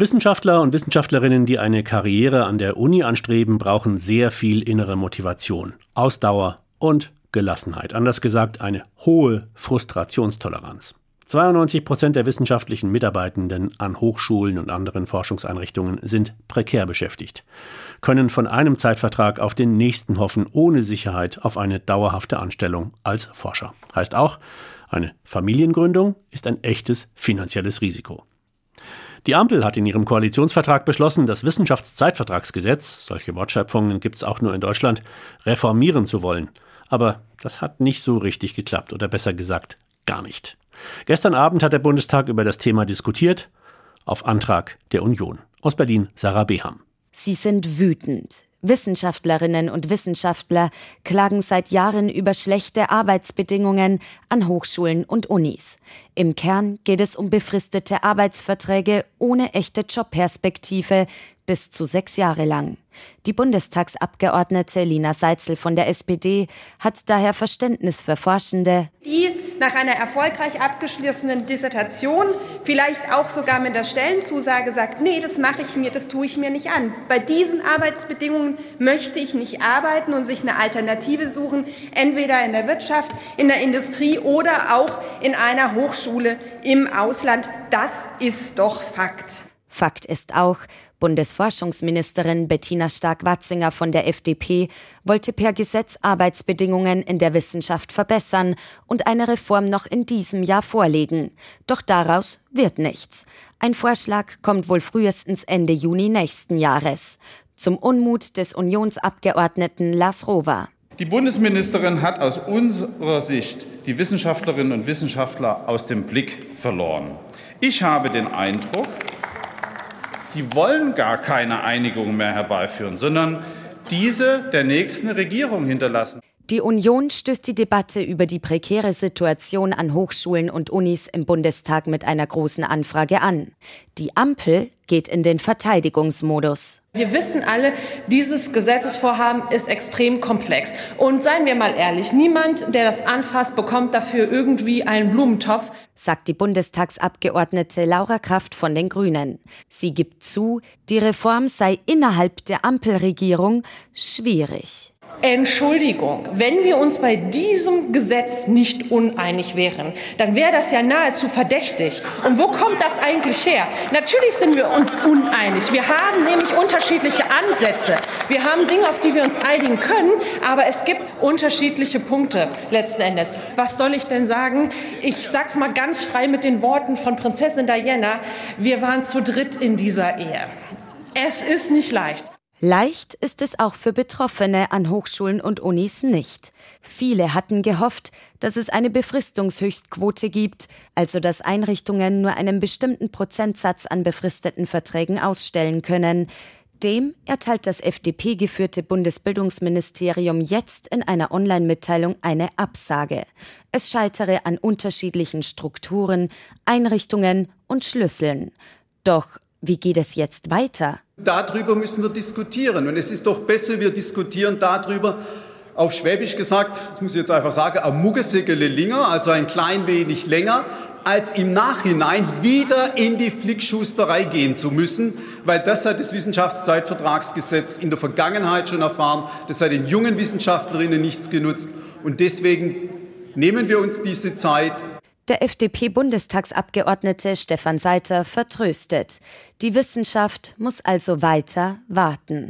Wissenschaftler und Wissenschaftlerinnen, die eine Karriere an der Uni anstreben, brauchen sehr viel innere Motivation, Ausdauer und Gelassenheit. Anders gesagt, eine hohe Frustrationstoleranz. 92 Prozent der wissenschaftlichen Mitarbeitenden an Hochschulen und anderen Forschungseinrichtungen sind prekär beschäftigt, können von einem Zeitvertrag auf den nächsten hoffen, ohne Sicherheit auf eine dauerhafte Anstellung als Forscher. Heißt auch, eine Familiengründung ist ein echtes finanzielles Risiko. Die Ampel hat in ihrem Koalitionsvertrag beschlossen, das Wissenschaftszeitvertragsgesetz, solche Wortschöpfungen gibt es auch nur in Deutschland, reformieren zu wollen. Aber das hat nicht so richtig geklappt oder besser gesagt gar nicht. Gestern Abend hat der Bundestag über das Thema diskutiert, auf Antrag der Union. Aus Berlin Sarah Beham. Sie sind wütend. Wissenschaftlerinnen und Wissenschaftler klagen seit Jahren über schlechte Arbeitsbedingungen an Hochschulen und Unis. Im Kern geht es um befristete Arbeitsverträge ohne echte Jobperspektive bis zu sechs Jahre lang. Die Bundestagsabgeordnete Lina Seitzel von der SPD hat daher Verständnis für Forschende, die nach einer erfolgreich abgeschlossenen Dissertation vielleicht auch sogar mit der Stellenzusage sagt, nee, das mache ich mir, das tue ich mir nicht an. Bei diesen Arbeitsbedingungen möchte ich nicht arbeiten und sich eine Alternative suchen, entweder in der Wirtschaft, in der Industrie oder auch in einer Hochschule im Ausland. Das ist doch Fakt. Fakt ist auch, Bundesforschungsministerin Bettina Stark-Watzinger von der FDP wollte per Gesetz Arbeitsbedingungen in der Wissenschaft verbessern und eine Reform noch in diesem Jahr vorlegen. Doch daraus wird nichts. Ein Vorschlag kommt wohl frühestens Ende Juni nächsten Jahres. Zum Unmut des Unionsabgeordneten Lars Rover. Die Bundesministerin hat aus unserer Sicht die Wissenschaftlerinnen und Wissenschaftler aus dem Blick verloren. Ich habe den Eindruck, Sie wollen gar keine Einigung mehr herbeiführen, sondern diese der nächsten Regierung hinterlassen. Die Union stößt die Debatte über die prekäre Situation an Hochschulen und Unis im Bundestag mit einer großen Anfrage an. Die Ampel geht in den Verteidigungsmodus. Wir wissen alle, dieses Gesetzesvorhaben ist extrem komplex. Und seien wir mal ehrlich, niemand, der das anfasst, bekommt dafür irgendwie einen Blumentopf, sagt die Bundestagsabgeordnete Laura Kraft von den Grünen. Sie gibt zu, die Reform sei innerhalb der Ampelregierung schwierig. Entschuldigung, wenn wir uns bei diesem Gesetz nicht uneinig wären, dann wäre das ja nahezu verdächtig. Und wo kommt das eigentlich her? Natürlich sind wir uns uneinig. Wir haben nämlich unterschiedliche Ansätze. Wir haben Dinge, auf die wir uns einigen können, aber es gibt unterschiedliche Punkte letzten Endes. Was soll ich denn sagen? Ich sag's mal ganz frei mit den Worten von Prinzessin Diana. Wir waren zu dritt in dieser Ehe. Es ist nicht leicht. Leicht ist es auch für Betroffene an Hochschulen und Unis nicht. Viele hatten gehofft, dass es eine Befristungshöchstquote gibt, also dass Einrichtungen nur einen bestimmten Prozentsatz an befristeten Verträgen ausstellen können. Dem erteilt das FDP geführte Bundesbildungsministerium jetzt in einer Online-Mitteilung eine Absage. Es scheitere an unterschiedlichen Strukturen, Einrichtungen und Schlüsseln. Doch wie geht es jetzt weiter? Darüber müssen wir diskutieren. Und es ist doch besser, wir diskutieren darüber, auf Schwäbisch gesagt, das muss ich jetzt einfach sagen, am Muggesäckele länger, also ein klein wenig länger, als im Nachhinein wieder in die Flickschusterei gehen zu müssen, weil das hat das Wissenschaftszeitvertragsgesetz in der Vergangenheit schon erfahren. Das hat den jungen Wissenschaftlerinnen nichts genutzt. Und deswegen nehmen wir uns diese Zeit, der FDP-Bundestagsabgeordnete Stefan Seiter vertröstet. Die Wissenschaft muss also weiter warten.